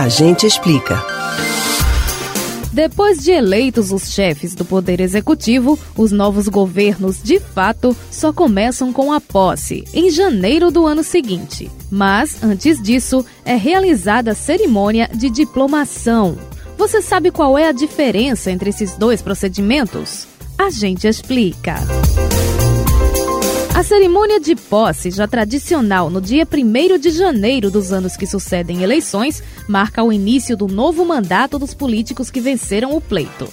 A gente explica. Depois de eleitos os chefes do Poder Executivo, os novos governos, de fato, só começam com a posse, em janeiro do ano seguinte. Mas, antes disso, é realizada a cerimônia de diplomação. Você sabe qual é a diferença entre esses dois procedimentos? A gente explica. A cerimônia de posse, já tradicional no dia 1 de janeiro dos anos que sucedem eleições, marca o início do novo mandato dos políticos que venceram o pleito.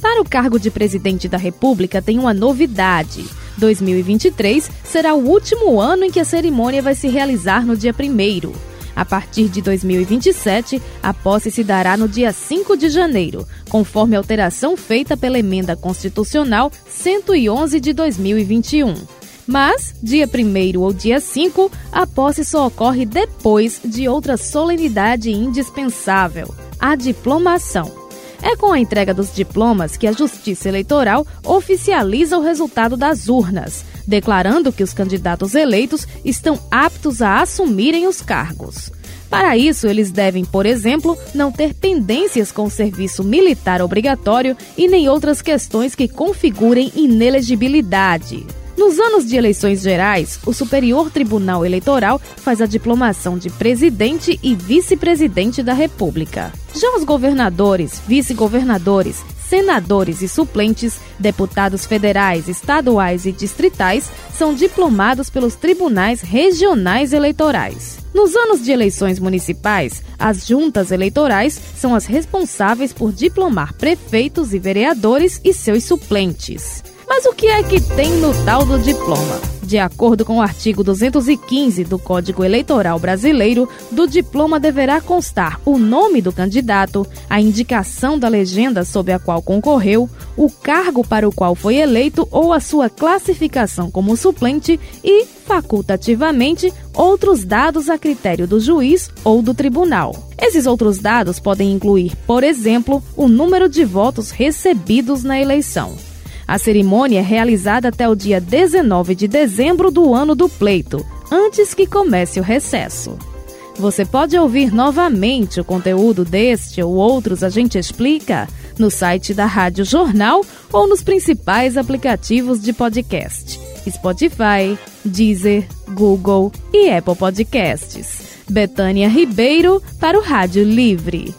Para o cargo de presidente da República, tem uma novidade. 2023 será o último ano em que a cerimônia vai se realizar no dia 1. A partir de 2027, a posse se dará no dia 5 de janeiro, conforme alteração feita pela Emenda Constitucional 111 de 2021. Mas, dia 1 ou dia 5, a posse só ocorre depois de outra solenidade indispensável, a diplomação. É com a entrega dos diplomas que a Justiça Eleitoral oficializa o resultado das urnas, declarando que os candidatos eleitos estão aptos a assumirem os cargos. Para isso, eles devem, por exemplo, não ter pendências com o serviço militar obrigatório e nem outras questões que configurem inelegibilidade. Nos anos de eleições gerais, o Superior Tribunal Eleitoral faz a diplomação de presidente e vice-presidente da República. Já os governadores, vice-governadores, senadores e suplentes, deputados federais, estaduais e distritais são diplomados pelos tribunais regionais eleitorais. Nos anos de eleições municipais, as juntas eleitorais são as responsáveis por diplomar prefeitos e vereadores e seus suplentes. Mas o que é que tem no tal do diploma? De acordo com o artigo 215 do Código Eleitoral Brasileiro, do diploma deverá constar o nome do candidato, a indicação da legenda sob a qual concorreu, o cargo para o qual foi eleito ou a sua classificação como suplente e, facultativamente, outros dados a critério do juiz ou do tribunal. Esses outros dados podem incluir, por exemplo, o número de votos recebidos na eleição. A cerimônia é realizada até o dia 19 de dezembro do ano do pleito, antes que comece o recesso. Você pode ouvir novamente o conteúdo deste ou outros A Gente Explica no site da Rádio Jornal ou nos principais aplicativos de podcast: Spotify, Deezer, Google e Apple Podcasts. Betânia Ribeiro para o Rádio Livre.